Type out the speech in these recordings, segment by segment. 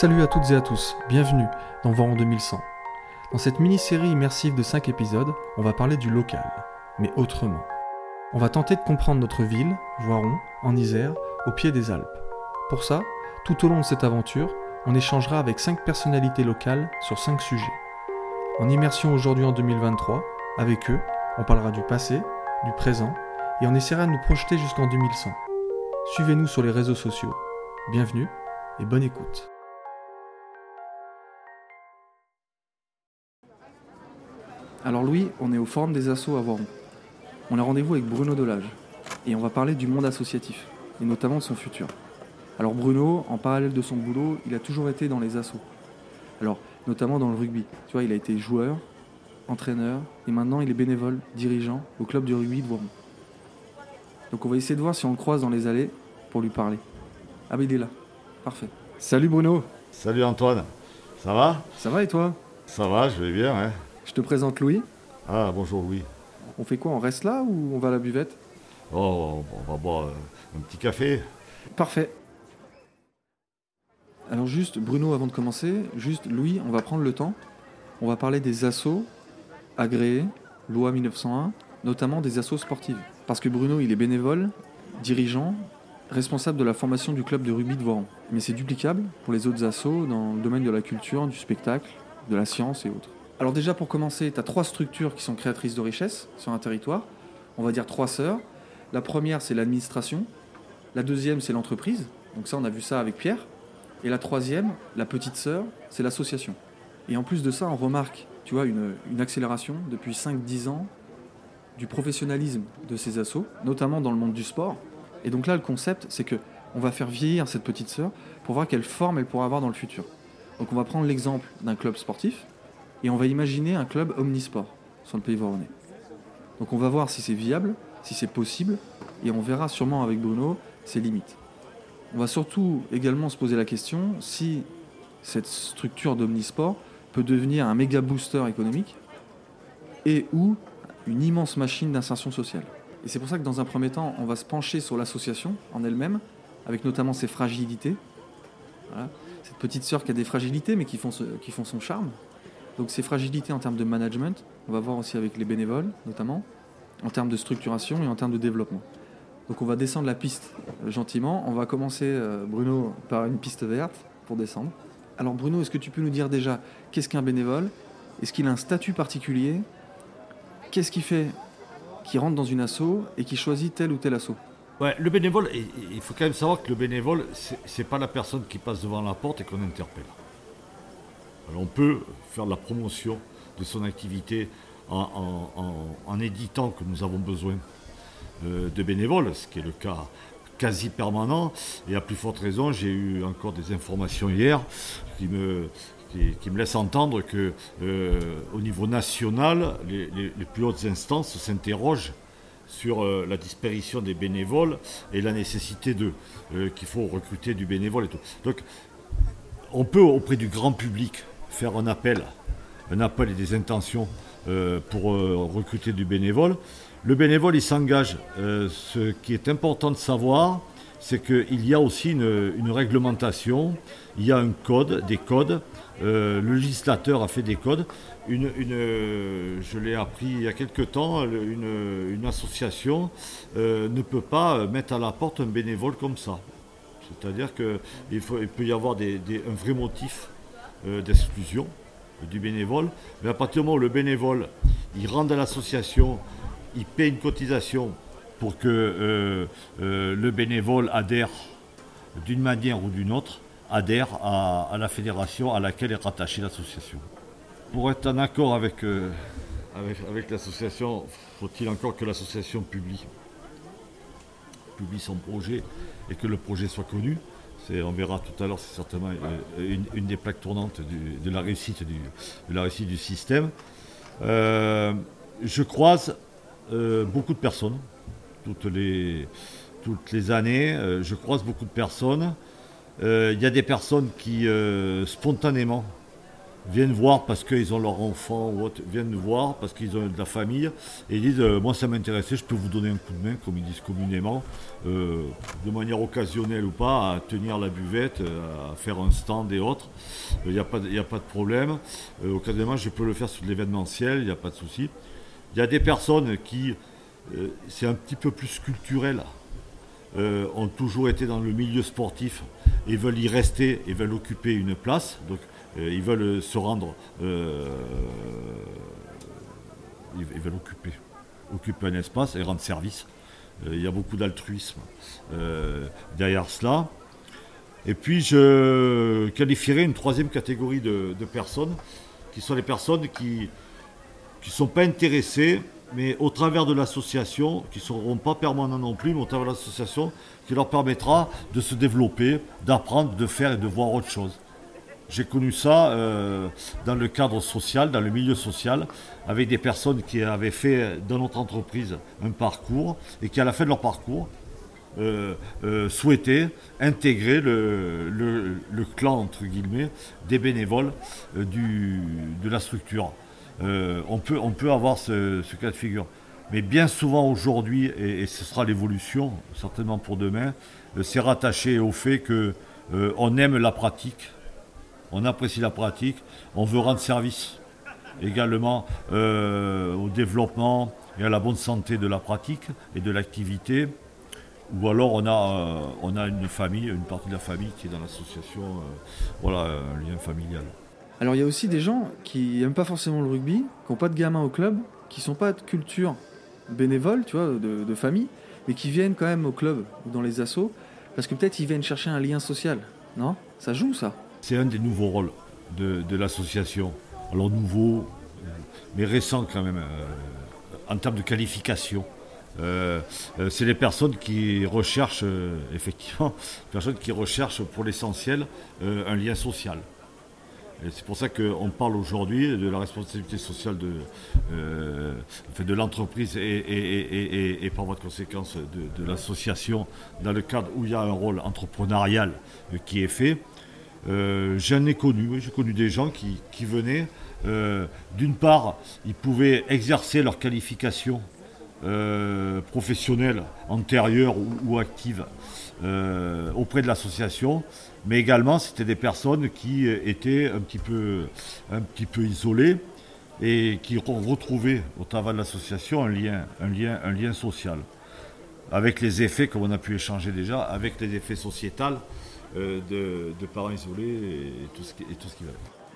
Salut à toutes et à tous, bienvenue dans Voiron 2100. Dans cette mini-série immersive de 5 épisodes, on va parler du local, mais autrement. On va tenter de comprendre notre ville, Voiron, en Isère, au pied des Alpes. Pour ça, tout au long de cette aventure, on échangera avec 5 personnalités locales sur 5 sujets. En immersion aujourd'hui en 2023, avec eux, on parlera du passé, du présent, et on essaiera de nous projeter jusqu'en 2100. Suivez-nous sur les réseaux sociaux. Bienvenue et bonne écoute. Alors Louis, on est au Forum des Assos à Voiron. On a rendez-vous avec Bruno Delage et on va parler du monde associatif et notamment de son futur. Alors Bruno, en parallèle de son boulot, il a toujours été dans les assos. Alors notamment dans le rugby. Tu vois, il a été joueur, entraîneur et maintenant il est bénévole, dirigeant au club du rugby de Voiron. Donc on va essayer de voir si on le croise dans les allées pour lui parler. Ah ben il est là. Parfait. Salut Bruno. Salut Antoine. Ça va? Ça va et toi? Ça va, je vais bien, hein. Je te présente Louis. Ah, bonjour Louis. On fait quoi On reste là ou on va à la buvette? Oh, on va boire un petit café. Parfait. Alors juste, Bruno, avant de commencer, juste Louis, on va prendre le temps. On va parler des assos agréés, loi 1901, notamment des assos sportives. Parce que Bruno, il est bénévole, dirigeant, responsable de la formation du club de rugby de Voiron. Mais c'est duplicable pour les autres assos dans le domaine de la culture, du spectacle, de la science et autres. Alors déjà pour commencer, tu as trois structures qui sont créatrices de richesse sur un territoire. On va dire trois sœurs. La première, c'est l'administration. La deuxième, c'est l'entreprise. Donc ça, on a vu ça avec Pierre. Et la troisième, la petite sœur, c'est l'association. Et en plus de ça, on remarque, tu vois, une, une accélération depuis 5-10 ans du professionnalisme de ces assos, notamment dans le monde du sport. Et donc là, le concept, c'est que on va faire vieillir cette petite sœur pour voir quelle forme elle pourra avoir dans le futur. Donc on va prendre l'exemple d'un club sportif et on va imaginer un club omnisport sur le pays voironnais. Donc on va voir si c'est viable, si c'est possible, et on verra sûrement avec Bruno ses limites. On va surtout également se poser la question si cette structure d'omnisport peut devenir un méga booster économique et ou une immense machine d'insertion sociale. Et c'est pour ça que dans un premier temps, on va se pencher sur l'association en elle-même, avec notamment ses fragilités. Cette petite sœur qui a des fragilités, mais qui font son charme. Donc ces fragilités en termes de management, on va voir aussi avec les bénévoles notamment, en termes de structuration et en termes de développement. Donc on va descendre la piste euh, gentiment. On va commencer, euh, Bruno, par une piste verte pour descendre. Alors Bruno, est-ce que tu peux nous dire déjà qu'est-ce qu'un bénévole? Est-ce qu'il a un statut particulier? Qu'est-ce qui fait qu'il rentre dans une asso et qu'il choisit tel ou tel asso? Ouais, le bénévole, il- faut quand même savoir que le bénévole, c'est pas la personne qui passe devant la porte et qu'on interpelle. On peut faire de la promotion de son activité en, en- éditant que nous avons besoin euh, de bénévoles, ce qui est le cas quasi permanent. Et à plus forte raison, j'ai eu encore des informations hier qui me, qui, me laissent entendre que euh, au niveau national, les, plus hautes instances s'interrogent sur euh, la disparition des bénévoles et la nécessité de qu'il faut recruter du bénévole. Donc on peut auprès du grand public faire un appel, un appel et des intentions euh, pour euh, recruter du bénévole. Le bénévole, il s'engage. Euh, ce qui est important de savoir, c'est qu'il y a aussi une, réglementation, il y a un code, des codes. Le législateur a fait des codes. Une, je l'ai appris il y a quelque temps, une, association ne peut pas mettre à la porte un bénévole comme ça. C'est-à-dire qu'il peut y avoir un vrai motif d'exclusion du bénévole. Mais à partir du moment où le bénévole, il rentre dans l'association, il paie une cotisation pour que euh, euh, le bénévole adhère d'une manière ou d'une autre, adhère à, à la fédération à laquelle est rattachée l'association. Pour être en accord avec, euh, avec, avec l'association, faut-il encore que l'association publie publie son projet et que le projet soit connu? On verra tout à l'heure, c'est certainement euh, une, des plaques tournantes de, la réussite du, système. Euh, je croise euh, beaucoup de personnes, toutes les, toutes les années, je croise beaucoup de personnes. Il y a des personnes qui, spontanément, viennent voir parce qu'ils ont leur enfant ou autre, viennent voir parce qu'ils ont de la famille et disent euh, moi ça m'intéressait, je peux vous donner un coup de main comme ils disent communément, euh, de manière occasionnelle ou pas, à tenir la buvette, euh, à faire un stand et autres. Il n'y a, a pas de problème. occasionnellement je peux le faire sur l'événementiel, il n'y a pas de souci. Il y a des personnes qui, c'est un petit peu plus culturel, ont toujours été dans le milieu sportif et veulent y rester et veulent occuper une place. Donc ils veulent se rendre, euh, ils, ils veulent occuper, occuper un espace et rendre service. Euh, il y a beaucoup d'altruisme derrière cela. Et puis je qualifierais une troisième catégorie de, de personnes, qui sont les personnes qui ne sont pas intéressées, mais au travers de l'association, qui ne seront pas permanents non plus, mais au travers de l'association, qui leur permettra de se développer, d'apprendre, de faire et de voir autre chose. J'ai connu ça euh, dans le cadre social, dans le milieu social, avec des personnes qui avaient fait dans notre entreprise un parcours et qui, à la fin de leur parcours, euh, euh, souhaitaient intégrer le, clan, entre guillemets, des bénévoles de la structure. on, peut, on peut avoir ce, cas de figure. Mais bien souvent aujourd'hui, et ce sera l'évolution, certainement pour demain, c'est rattaché au fait qu'on aime la pratique on apprécie la pratique, on veut rendre service également euh, au développement et à la bonne santé de la pratique et de l'activité. Ou alors on a, euh, on a une famille, une partie de la famille qui est dans l'association, euh, voilà, un lien familial. Alors il y a aussi des gens qui n'aiment pas forcément le rugby, qui n'ont pas de gamins au club, qui ne sont pas de culture bénévole, tu vois, de, famille, mais qui viennent quand même au club ou dans les assos, parce que peut-être ils viennent chercher un lien social, non? Ça joue ça c'est un des nouveaux rôles de, l'association. Alors nouveau, mais récent quand même, euh, en termes de qualification. Euh, euh, c'est les personnes qui recherchent, effectivement, personnes qui recherchent pour l'essentiel un lien social. c'est pour ça qu'on parle aujourd'hui de la responsabilité sociale de, l'entreprise et, par voie de conséquence de l'association dans le cadre où il y a un rôle entrepreneurial qui est fait. Euh, j'en ai connu, j'ai connu des gens qui, venaient. Euh, d'une part, ils pouvaient exercer leur qualification euh, professionnelle antérieure ou, active auprès de l'association, mais également c'était des personnes qui étaient un petit peu, isolées et qui ont retrouvé au travers de l'association un lien, un, lien, un lien social, avec les effets, comme on a pu échanger déjà, avec les effets sociétals euh, de, parents isolés et tout ce qui, et tout ce qui va.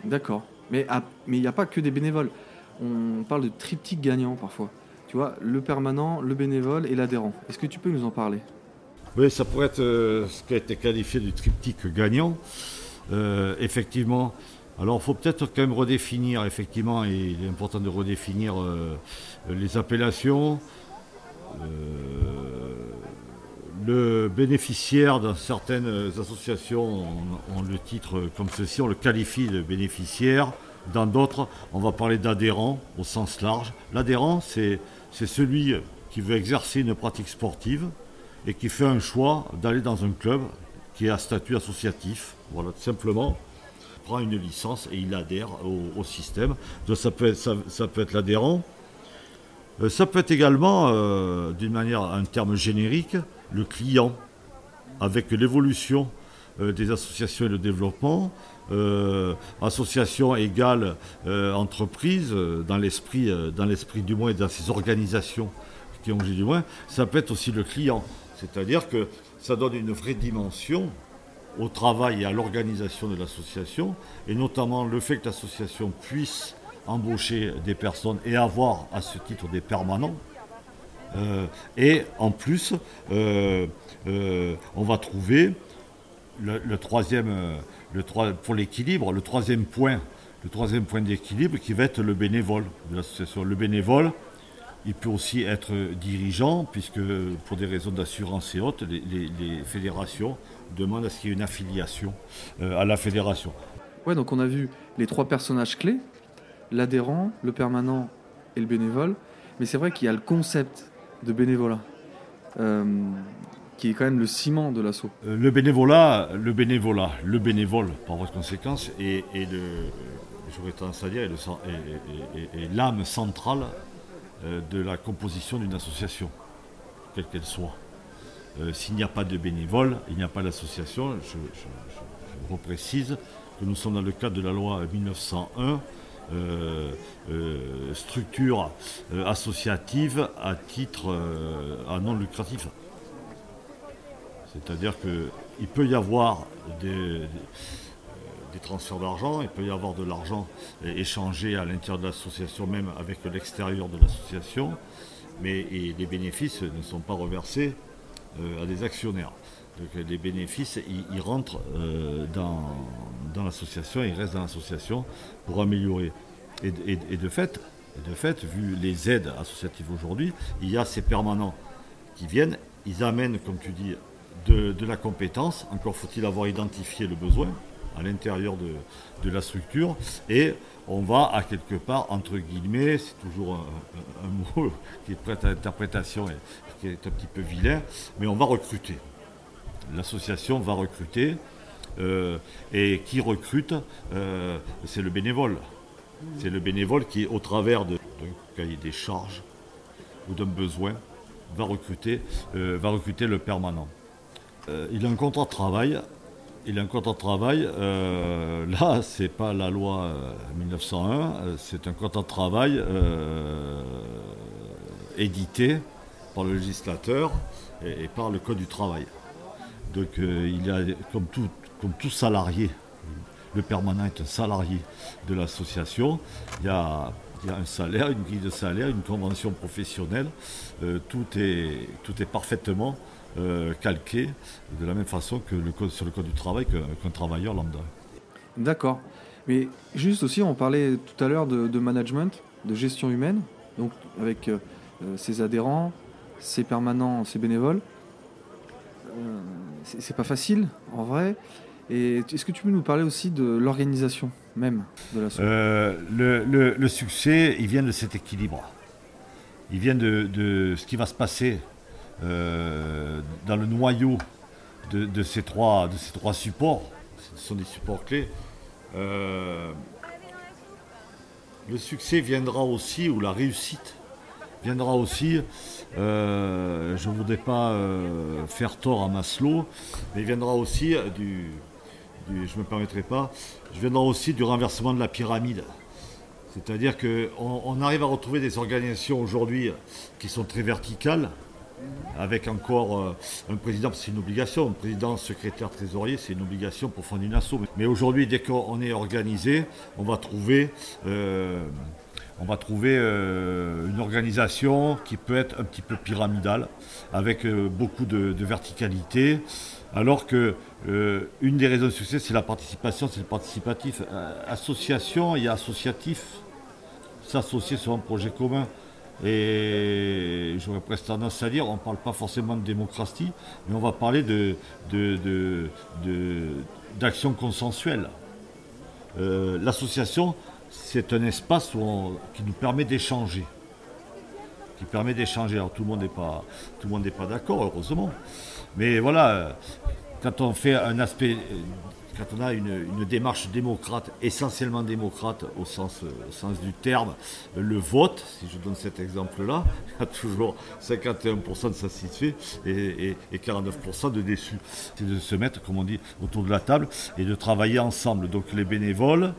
D'accord. Mais il n'y a pas que des bénévoles. On parle de triptyque gagnant parfois. Tu vois, le permanent, le bénévole et l'adhérent. Est-ce que tu peux nous en parler? Oui, ça pourrait être euh, ce qui a été qualifié du triptyque gagnant. Euh, effectivement, alors il faut peut-être quand même redéfinir, effectivement, et il est important de redéfinir les appellations le bénéficiaire dans certaines associations ont, le titre comme ceci, on le qualifie de bénéficiaire. Dans d'autres, on va parler d'adhérent au sens large. L'adhérent, c'est celui qui veut exercer une pratique sportive et qui fait un choix d'aller dans un club qui est à statut associatif. Voilà, tout simplement, il prend une licence et il adhère au, système. Donc ça peut être l'adhérent. Euh, ça peut être également, euh, d'une manière, un terme générique, le client, avec l'évolution euh, des associations et le développement, association égale entreprise, dans l'esprit, du moins dans ces organisations qui ont du moins, ça peut être aussi le client. C'est-à-dire que ça donne une vraie dimension au travail et à l'organisation de l'association, et notamment le fait que l'association puisse embaucher des personnes et avoir à ce titre des permanents. Euh, et en plus, euh, euh, on va trouver le, troisième, le pour l'équilibre, le troisième point, le troisième point d'équilibre qui va être le bénévole de l'association. Le bénévole, il peut aussi être dirigeant, puisque pour des raisons d'assurance et autres, les, les, fédérations demandent à ce qu'il y ait une affiliation à la fédération. Ouais, donc on a vu les trois personnages clés l'adhérent, le permanent et le bénévole. Mais c'est vrai qu'il y a le concept de bénévolat. Euh, qui est quand même le ciment de l'assaut. Euh, le bénévolat, le bénévolat, le bénévole, par votre conséquence, est, j'aurais tendance à dire, est, l'âme centrale euh, de la composition d'une association, quelle qu'elle soit. S'il n'y a pas de bénévoles, il n'y a pas d'association. Je, je, reprécise que nous sommes dans le cadre de la loi 1901, structure associative à titre non lucratif. C'est-à-dire qu'il peut y avoir des, transferts d'argent, il peut y avoir de l'argent échangé à l'intérieur de l'association, même avec l'extérieur de l'association, mais les bénéfices ne sont pas reversés euh, à des actionnaires. Donc les bénéfices, ils, rentrent euh, dans, l'association, ils restent dans l'association pour améliorer. Et, de fait, de fait, vu les aides associatives aujourd'hui, il y a ces permanents qui viennent, ils amènent, comme tu dis, de, la compétence. Encore faut-il avoir identifié le besoin à l'intérieur de, la structure. Et on va à quelque part, entre guillemets, c'est toujours un, mot qui est prêt à l'interprétation et qui est un petit peu vilain, mais on va recruter. L'association va recruter. Euh, et qui recrute, euh, c'est le bénévole. C'est le bénévole qui, au travers d'un cahier des charges ou d'un besoin, va recruter, euh, va recruter le permanent. Il a un contrat de travail. Il a un contrat de travail. Euh, là, c'est pas la loi 1901, euh, c'est un contrat de travail édité par le législateur et, par le Code du travail. Donc, il a, comme tout, salarié, le permanent est un salarié de l'association. Il y a un salaire, une grille de salaire, une convention professionnelle. tout est parfaitement euh, calqué de la même façon que le code, sur le code du travail qu'un travailleur lambda. D'accord. Mais juste aussi, on parlait tout à l'heure de, management, de gestion humaine, donc avec euh, euh, ses adhérents, ses permanents, ses bénévoles. c'est pas facile, en vrai. Et est-ce que tu peux nous parler aussi de l'organisation même de la le, le, le, succès, il vient de cet équilibre. Il vient de, de ce qui va se passer euh, dans le noyau de, ces trois, de ces trois supports, ce sont des supports clés, euh, le succès viendra aussi, ou la réussite viendra aussi, euh, je ne voudrais pas faire tort à Maslow, mais viendra aussi du, je me permettrai pas, je viendra aussi du renversement de la pyramide. C'est-à-dire qu'on on arrive à retrouver des organisations aujourd'hui qui sont très verticales, avec encore euh, un président, c'est une obligation, un président, secrétaire, trésorier, c'est une obligation pour fonder une asso. Mais aujourd'hui, dès qu'on est organisé, on va trouver, euh, on va trouver euh, une organisation qui peut être un petit peu pyramidale, avec beaucoup de, verticalité, alors que une des raisons de succès, c'est la participation, c'est le participatif. association et associatif, s'associer sur un projet commun. Et j'aurais presque tendance à dire, on ne parle pas forcément de démocratie, mais on va parler d'action consensuelle. Euh, l'association, c'est un espace qui nous permet d'échanger. Qui permet d'échanger. Alors tout le monde n'est pas, tout le monde n'est pas d'accord, heureusement. Mais voilà, quand on fait un aspect quand on a une, démarche démocrate, essentiellement démocrate au sens, du terme, le vote, si je donne cet exemple-là, il y a toujours 51% de satisfaits et, et, 49% de déçus. C'est de se mettre, comme on dit, autour de la table et de travailler ensemble. Donc les bénévoles,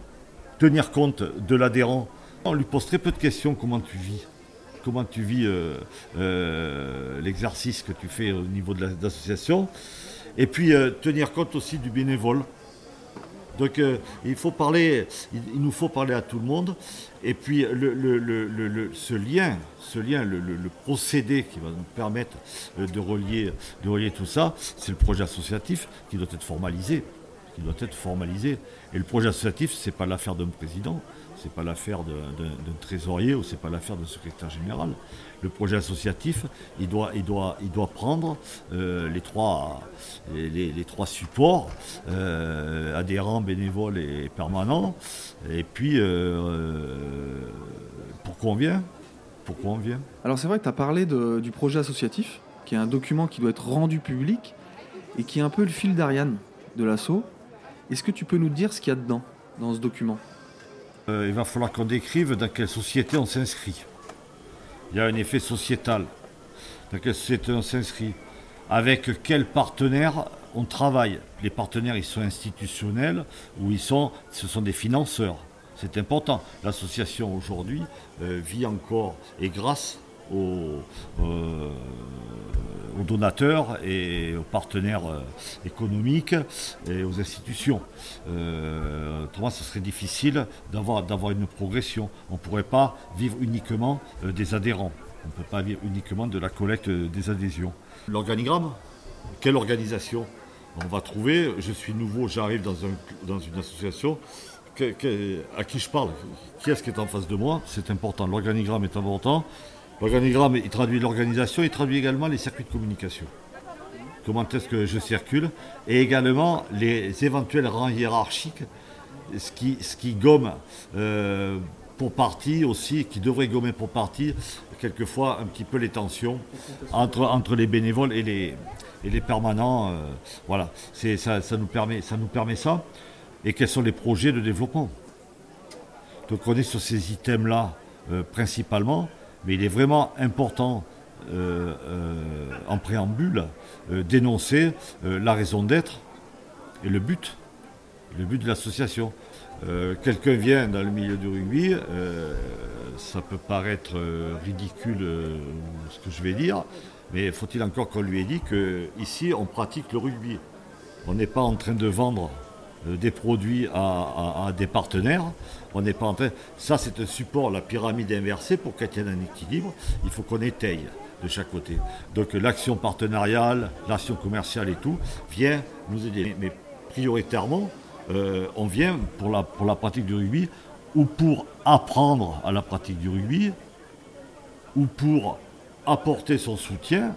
tenir compte de l'adhérent. On lui pose très peu de questions, comment tu vis? Comment tu vis euh, euh, l'exercice que tu fais au niveau de l'association? Et puis euh, tenir compte aussi du bénévole. Donc euh, il nous faut parler à tout le monde. Et puis ce lien, ce lien, le, procédé qui va nous permettre euh, de relier, de relier tout ça, c'est le projet associatif qui doit être formalisé, qui doit être formalisé. Et le projet associatif, c'est pas l'affaire d'un président, c'est pas l'affaire d'un trésorier ou c'est pas l'affaire d'un secrétaire général. Le projet associatif, il doit, il doit, il doit prendre euh, les, trois, les, trois supports, euh, adhérents, bénévoles et permanents. Et puis, euh, pourquoi on vient Pourquoi on vient Alors c'est vrai que tu as parlé du projet associatif, qui est un document qui doit être rendu public et qui est un peu le fil d'Ariane de l'assaut. Est-ce que tu peux nous dire ce qu'il y a dedans, dans ce document? Il va falloir qu'on décrive dans quelle société on s'inscrit. Il y a un effet sociétal. Dans quelle société on s'inscrit Avec quels partenaires on travaille. Les partenaires, ils sont institutionnels ou ils sont, ce sont des financeurs. C'est important. L'association aujourd'hui euh, vit encore et grâce aux, euh, donateurs et aux partenaires euh, économiques et aux institutions. autrement, ce serait difficile d'avoir, d'avoir une progression. On ne pourrait pas vivre uniquement des adhérents. On ne peut pas vivre uniquement de la collecte des adhésions. L'organigramme? Quelle organisation? On va trouver, je suis nouveau, j'arrive dans, dans une association, à qui je parle? Qui est-ce qui est en face de moi? C'est important, l'organigramme est important. L'organigramme, il traduit l'organisation, il traduit également les circuits de communication. Comment est-ce que je circule Et également les éventuels rangs hiérarchiques, ce qui, ce qui gomme euh, pour partie aussi, qui devrait gommer pour partie, quelquefois un petit peu les tensions entre, entre les bénévoles et les, et les permanents. Euh, voilà, ça, ça, nous permet, ça nous permet ça. Et quels sont les projets de développement Donc on est sur ces items-là euh, principalement, mais il est vraiment important euh, en préambule d'énoncer la raison d'être et le but, le but de l'association. quelqu'un vient dans le milieu du rugby, ça peut paraître ridicule ce que je vais dire, mais faut-il encore qu'on lui ait dit qu'ici, on pratique le rugby? On n'est pas en train de vendre euh, des produits à, des partenaires. On n'est pas en train. Ça, c'est un support, la pyramide inversée, pour qu'elle tienne un équilibre. Il faut qu'on étaye de chaque côté. Donc l'action partenariale, l'action commerciale et tout vient nous aider. Mais prioritairement, euh, on vient pour la, pratique du rugby ou pour apprendre à la pratique du rugby ou pour apporter son soutien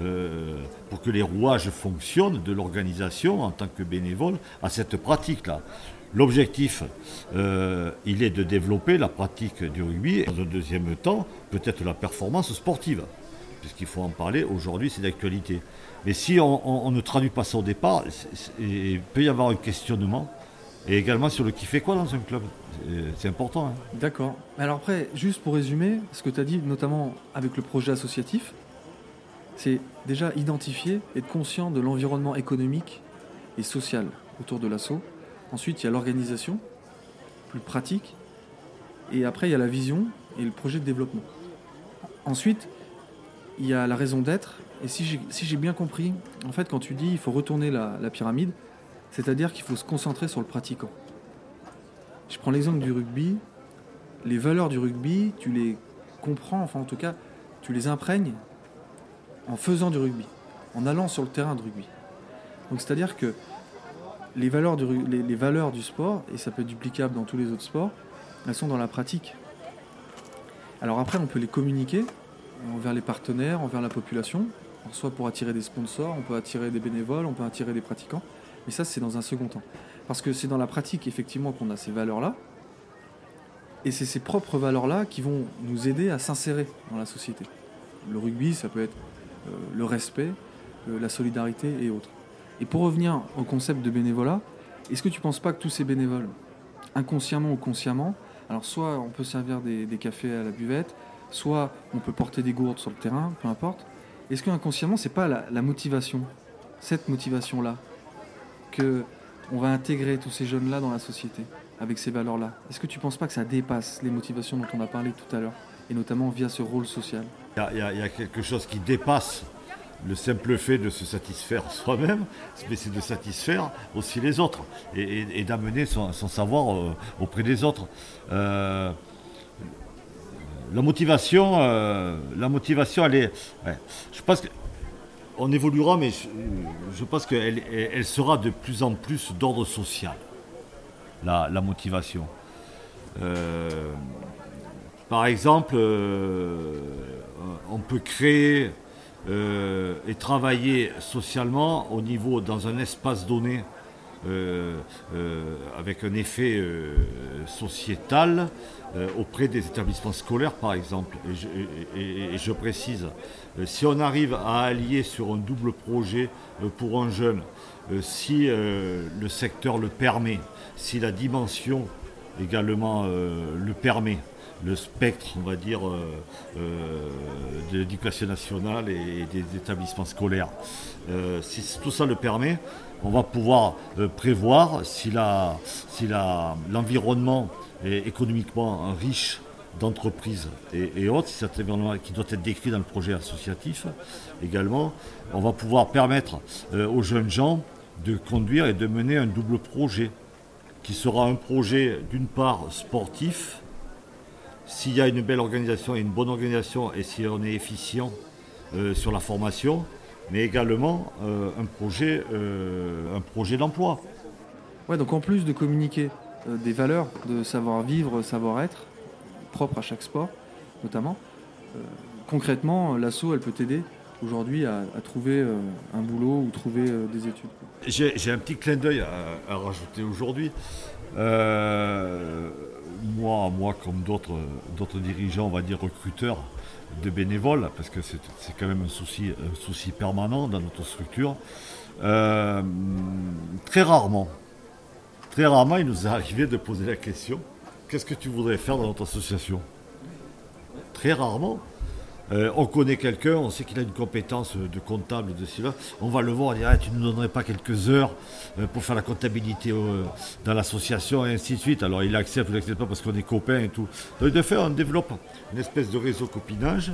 euh, pour que les rouages fonctionnent de l'organisation en tant que bénévole à cette pratique-là. L'objectif, euh, il est de développer la pratique du rugby et dans un deuxième temps, peut-être la performance sportive, puisqu'il faut en parler aujourd'hui, c'est d'actualité. Mais si on, ne traduit pas ça au départ, il peut y avoir un questionnement et également sur le qui fait quoi dans un club. C'est important. Hein. D'accord. Alors après, juste pour résumer, ce que tu as dit, notamment avec le projet associatif, c'est déjà identifier, être conscient de l'environnement économique et social autour de l'assaut. Ensuite, il y a l'organisation, plus pratique. Et après, il y a la vision et le projet de développement. Ensuite, il y a la raison d'être. Et si j'ai bien compris, en fait, quand tu dis il faut retourner la pyramide, c'est-à-dire qu'il faut se concentrer sur le pratiquant. Je prends l'exemple du rugby. Les valeurs du rugby, tu les comprends, enfin en tout cas, tu les imprègnes en faisant du rugby, en allant sur le terrain de rugby. Donc c'est-à-dire que les valeurs, du, sport, et ça peut être duplicable dans tous les autres sports, elles sont dans la pratique. Alors après, on peut les communiquer envers les partenaires, envers la population, soit pour attirer des sponsors, on peut attirer des bénévoles, on peut attirer des pratiquants. Mais ça, c'est dans un second temps. Parce que c'est dans la pratique, effectivement, qu'on a ces valeurs-là. Et c'est ces propres valeurs-là qui vont nous aider à s'insérer dans la société. Le rugby, ça peut être euh, le respect, euh, la solidarité et autres. Et pour revenir au concept de bénévolat, est-ce que tu ne penses pas que tous ces bénévoles, inconsciemment ou consciemment, alors soit on peut servir des, cafés à la buvette, soit on peut porter des gourdes sur le terrain, peu importe, est-ce que inconsciemment, c'est pas la motivation, cette motivation-là, que on va intégrer tous ces jeunes-là dans la société avec ces valeurs-là? Est-ce que tu ne penses pas que ça dépasse les motivations dont on a parlé tout à l'heure, et notamment via ce rôle social? Il y, a quelque chose qui dépasse le simple fait de se satisfaire soi-même, mais c'est de satisfaire aussi les autres et, d'amener son, savoir euh, auprès des autres. Euh, la motivation, euh, la motivation, elle est. je pense que on évoluera, mais je, pense qu'elle elle sera de plus en plus d'ordre social, la, motivation. Par exemple, on peut créer euh, et travailler socialement au niveau dans un espace donné avec un effet sociétal auprès des établissements scolaires, par exemple. et je précise, euh, si on arrive à allier sur un double projet euh, pour un jeune, euh, si le secteur le permet, si la dimension également le permet le spectre, on va dire, de l'éducation nationale et des établissements scolaires. si tout ça le permet, on va pouvoir prévoir si l'environnement est économiquement riche d'entreprises et, autres, cet événement qui doit être décrit dans le projet associatif également, on va pouvoir permettre euh, aux jeunes gens de conduire et de mener un double projet, qui sera un projet d'une part sportif, s'il y a une belle organisation et une bonne organisation et si on est efficient euh, sur la formation, mais également euh, un projet, un projet d'emploi. Ouais, donc en plus de communiquer des valeurs de savoir-vivre, savoir-être, propre à chaque sport, notamment. Euh, concrètement, l'assaut, elle peut t'aider aujourd'hui à, trouver euh, un boulot ou trouver euh, des études. J'ai un petit clin d'œil à, rajouter aujourd'hui. Moi, moi, comme d'autres dirigeants, on va dire recruteurs de bénévoles, parce que c'est quand même un souci, un souci permanent dans notre structure, très rarement, très rarement, il nous est arrivé de poser la question qu'est-ce que tu voudrais faire dans notre association? Très rarement. Euh, on connaît quelqu'un, on sait qu'il a une compétence de comptable de cela. On va le voir, on dit ah, tu ne nous donnerais pas quelques heures euh, pour faire la comptabilité euh, dans l'association et ainsi de suite. Alors il accepte ou n'accepte pas parce qu'on est copains et tout. Donc de faire, on développe une espèce de réseau copinage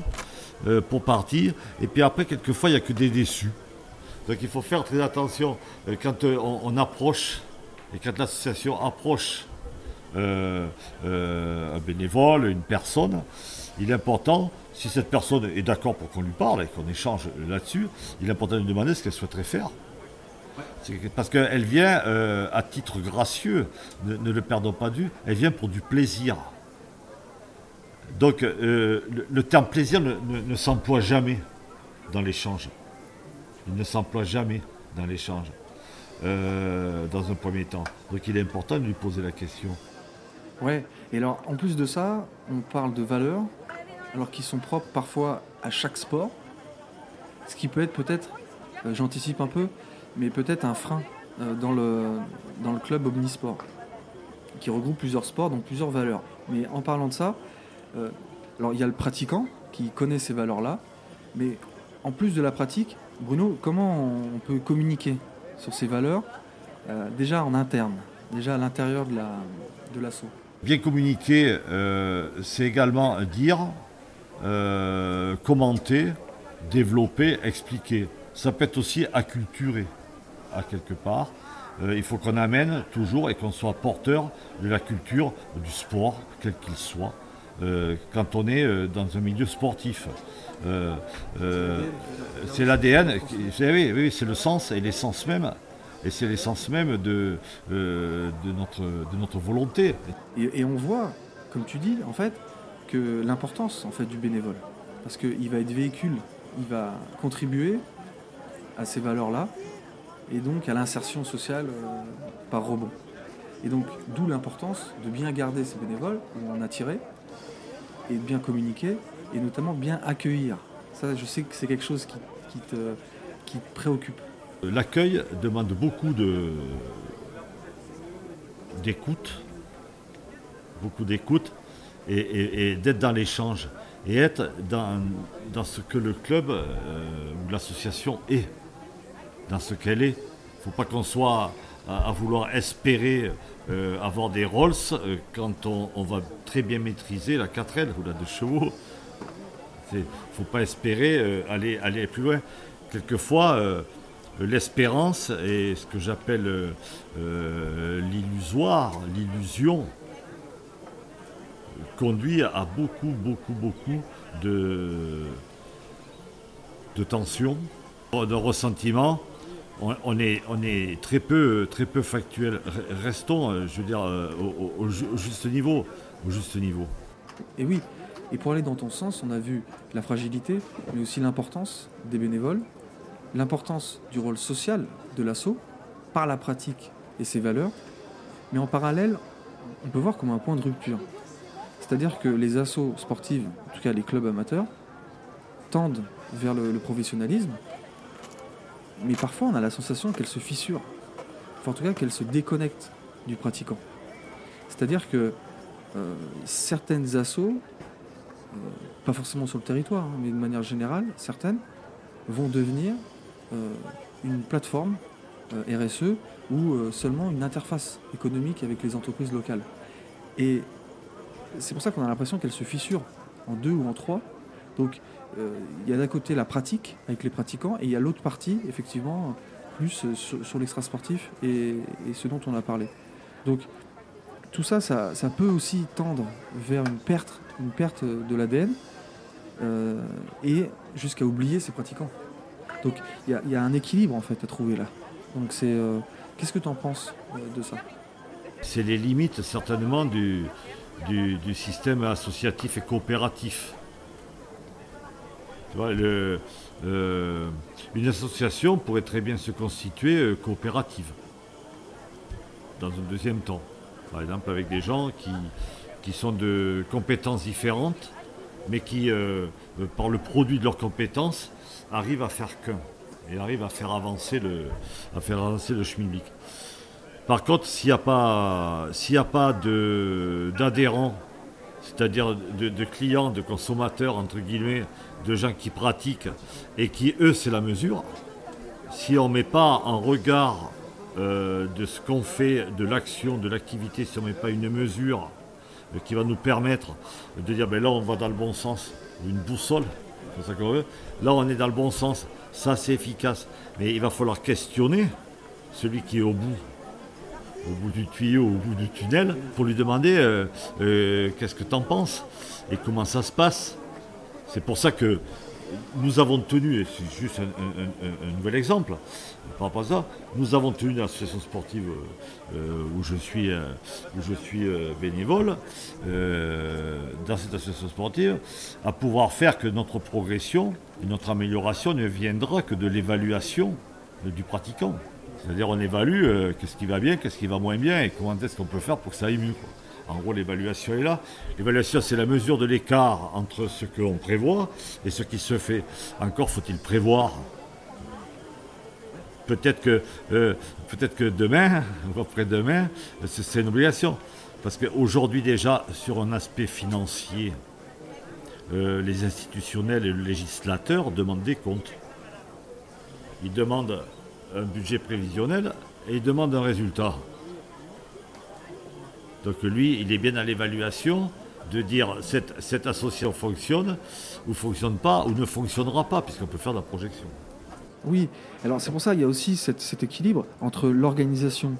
pour partir. Et puis après, quelquefois, il n'y a que des déçus. Donc il faut faire très attention quand on approche et quand l'association approche euh, euh, un bénévole, une personne, il est important, si cette personne est d'accord pour qu'on lui parle et qu'on échange là-dessus, il est important de lui demander ce qu'elle souhaiterait faire. Parce qu'elle vient euh, à titre gracieux, ne, le perdons pas du, elle vient pour du plaisir. Donc le, terme plaisir ne, s'emploie jamais dans l'échange. Il ne s'emploie jamais dans l'échange, dans un premier temps. Donc il est important de lui poser la question. Ouais, et alors en plus de ça, on parle de valeurs, alors qui sont propres parfois à chaque sport, ce qui peut être peut-être, euh, j'anticipe un peu, mais peut-être un frein euh, dans, le, club Omnisport, qui regroupe plusieurs sports, donc plusieurs valeurs. Mais en parlant de ça, euh, alors il y a le pratiquant qui connaît ces valeurs-là, mais en plus de la pratique, Bruno, comment on peut communiquer sur ces valeurs déjà en interne, déjà à l'intérieur de l'assaut? La, Bien communiquer, c'est également dire, euh, commenter, développer, expliquer. Ça peut être aussi acculturer, à quelque part. Euh, il faut qu'on amène toujours et qu'on soit porteur de la culture du sport, quel qu'il soit, quand on est dans un milieu sportif. c'est l'ADN, oui, oui, c'est le sens et l'essence même et c'est l'essence même euh, de notre volonté. Et, on voit, comme tu dis, en fait, que l'importance en fait, du bénévole. Parce qu'il va être véhicule, il va contribuer à ces valeurs-là, et donc à l'insertion sociale euh, par rebond. Et donc, d'où l'importance de bien garder ces bénévoles, en attirer, et de bien communiquer, et notamment bien accueillir. Ça, je sais que c'est quelque chose qui, te, préoccupe. L'accueil demande beaucoup de, d'écoute, beaucoup d'écoute et, d'être dans l'échange et être dans, ce que le club euh, ou l'association est, dans ce qu'elle est. Il ne faut pas qu'on soit à, vouloir espérer euh, avoir des Rolls euh, quand on, va très bien maîtriser la 4L ou la 2 chevaux. Il ne faut pas espérer aller, aller plus loin. Quelquefois, l'espérance et ce que j'appelle l'illusoire, l'illusion, conduit à beaucoup, beaucoup, beaucoup de, de tensions, de ressentiments. On, est, on est très peu, très peu factuel. Restons, euh, je veux dire, au, juste niveau, au juste niveau. Et oui, et pour aller dans ton sens, on a vu la fragilité, mais aussi l'importance des bénévoles, l'importance du rôle social de l'assaut par la pratique et ses valeurs, mais en parallèle, on peut voir comme un point de rupture. C'est-à-dire que les assauts sportives, en tout cas les clubs amateurs, tendent vers le, professionnalisme, mais parfois on a la sensation qu'elles se fissurent, en tout cas qu'elles se déconnectent du pratiquant. C'est-à-dire que euh, certaines assos, euh, pas forcément sur le territoire, hein, mais de manière générale, certaines, vont devenir euh, une plateforme RSE ou seulement une interface économique avec les entreprises locales. C'est pour ça qu'on a l'impression qu'elles se fissurent en deux ou en trois. Donc il y a d'un côté la pratique avec les pratiquants et il y a l'autre partie, effectivement, plus sur, l'extra sportif et, ce dont on a parlé. Donc tout ça, ça, peut aussi tendre vers une perte, une perte de l'ADN euh, et jusqu'à oublier ses pratiquants. Donc il y, a un équilibre en fait à trouver là. Donc c'est, euh, qu'est-ce que tu en penses euh, de ça? C'est les limites certainement du, du, système associatif et coopératif. Le, une association pourrait très bien se constituer coopérative dans un deuxième temps par exemple avec des gens qui, sont de compétences différentes, mais qui, euh, euh, par le produit de leurs compétences, arrivent à faire qu'un et arrivent à faire avancer le, à faire avancer. Par contre, s'il n'y a pas, d'adhérents, c'est-à-dire de, clients, de consommateurs, entre guillemets, de gens qui pratiquent et qui, eux, c'est la mesure, si on ne met pas en regard euh, de ce qu'on fait, de l'action, de l'activité, si on ne met pas une mesure euh, qui va nous permettre de dire ben là on va dans le bon sens, une boussole, c'est ça qu'on veut. Là on est dans le bon sens, ça c'est efficace. Mais il va falloir questionner celui qui est au bout, au bout du tuyau, au bout du tunnel, pour lui demander euh, qu'est-ce que tu en penses et comment ça se passe. C'est pour ça que nous avons tenu, et c'est juste un, nouvel exemple par rapport à ça, nous avons tenu l'association sportive euh, euh, où je suis, euh, où je suis bénévole, dans cette association sportive, à pouvoir faire que notre progression et notre amélioration ne viendra que de l'évaluation du pratiquant. C'est-à-dire on évalue qu'est-ce qui va bien, qu'est-ce qui va moins bien et comment est-ce qu'on peut faire pour que ça aille mieux. En gros, l'évaluation est là. L'évaluation, c'est la mesure de l'écart entre ce qu'on prévoit et ce qui se fait. Encore faut-il prévoir. Peut-être que, euh, peut-être que demain, après-demain, c'est une obligation. Parce qu'aujourd'hui déjà, sur un aspect financier, euh, les institutionnels et le législateur demandent des comptes. Ils demandent un budget prévisionnel et ils demandent un résultat. Donc lui, il est bien à l'évaluation de dire cette, cette association fonctionne ou fonctionne pas ou ne fonctionnera pas, puisqu'on peut faire de la projection. Oui, alors c'est pour ça qu'il y a aussi cet équilibre entre l'organisation,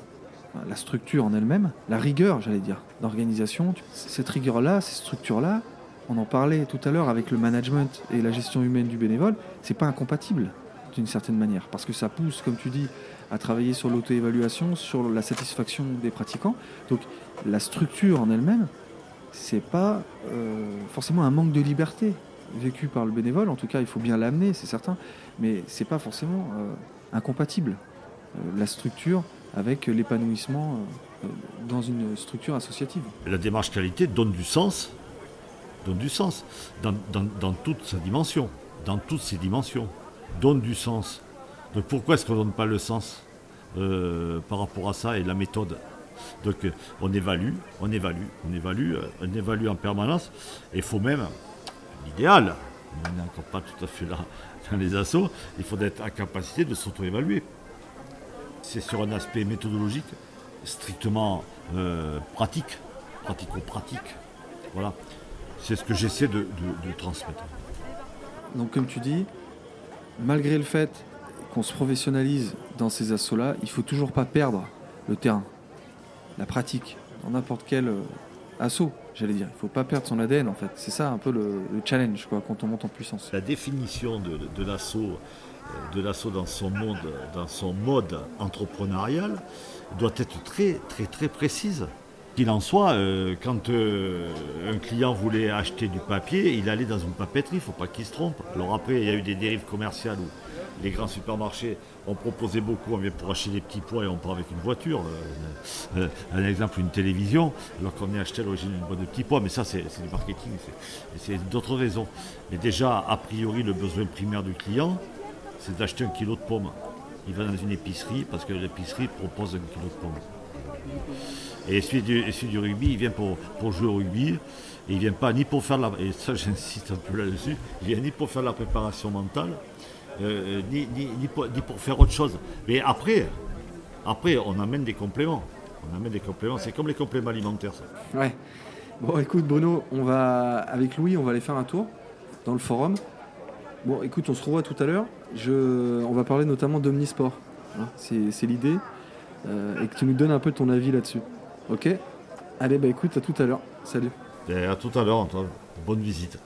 la structure en elle-même, la rigueur, j'allais dire, d'organisation. Cette rigueur-là, ces structures-là, on en parlait tout à l'heure avec le management et la gestion humaine du bénévole, c'est pas incompatible d'une certaine manière, parce que ça pousse, comme tu dis, à travailler sur l'auto-évaluation, sur la satisfaction des pratiquants. Donc la structure en elle-même, c'est pas euh, forcément un manque de liberté vécu par le bénévole. En tout cas, il faut bien l'amener, c'est certain, mais c'est pas forcément euh, incompatible euh, la structure avec l'épanouissement dans une structure associative. La démarche qualité donne du sens, donne du sens dans, dans toute sa dimension, dans toutes ses dimensions, donne du sens. Donc pourquoi est-ce qu'on ne donne pas le sens euh, par rapport à ça et la méthode? Donc euh, on évalue, on évalue, on évalue, euh, on évalue en permanence. Et il faut même, l'idéal, on n'est encore pas tout à fait là dans les assauts, il faut être en capacité de s'auto-évaluer. C'est sur un aspect méthodologique strictement pratique, pratico-pratique. Voilà. C'est ce que j'essaie de transmettre. Donc comme tu dis, malgré le fait qu'on se professionnalise dans ces assauts-là, il faut toujours pas perdre le terrain, la pratique, dans n'importe quel euh, assaut, j'allais dire. Il faut pas perdre son ADN en fait. C'est ça un peu le, challenge quoi, quand on monte en puissance. La définition de, l'assaut euh, de l'assaut dans son monde, dans son mode entrepreneurial, doit être très très très précise. Qu'il en soit, euh, quand un client voulait acheter du papier, il allait dans une papeterie, il ne faut pas qu'il se trompe. Alors après, il y a eu des dérives commerciales où les grands supermarchés ont proposé beaucoup, on vient pour acheter des petits pois et on part avec une voiture. Euh, euh, un exemple, une télévision, alors qu'on est acheté à l'origine une boîte de petits pois, mais ça c'est du marketing, c'est d'autres raisons. Mais déjà, a priori, le besoin primaire du client, c'est d'acheter un kilo de pommes. Il va dans une épicerie parce que l'épicerie propose un kilo de pommes. Et celui du, rugby, il vient pour, pour jouer au rugby. Et il vient pas ni pour faire la. Et ça, j'insiste un peu là-dessus. Il vient ni pour faire la préparation mentale, euh, ni, ni, ni, pour, ni, pour, faire autre chose. Mais après, après, on amène des compléments. On amène des compléments. C'est comme les compléments alimentaires, ça. Ouais. Bon, écoute, Bruno, on va, avec Louis, on va aller faire un tour dans le forum. Bon, écoute, on se revoit tout à l'heure. Je... On va parler notamment d'Omnisport. Hein, c'est l'idée. Euh, et que tu nous donnes un peu ton avis là-dessus. Ok Allez, bah écoute, à tout à l'heure. Salut. Et à tout à l'heure, Antoine. Bonne visite.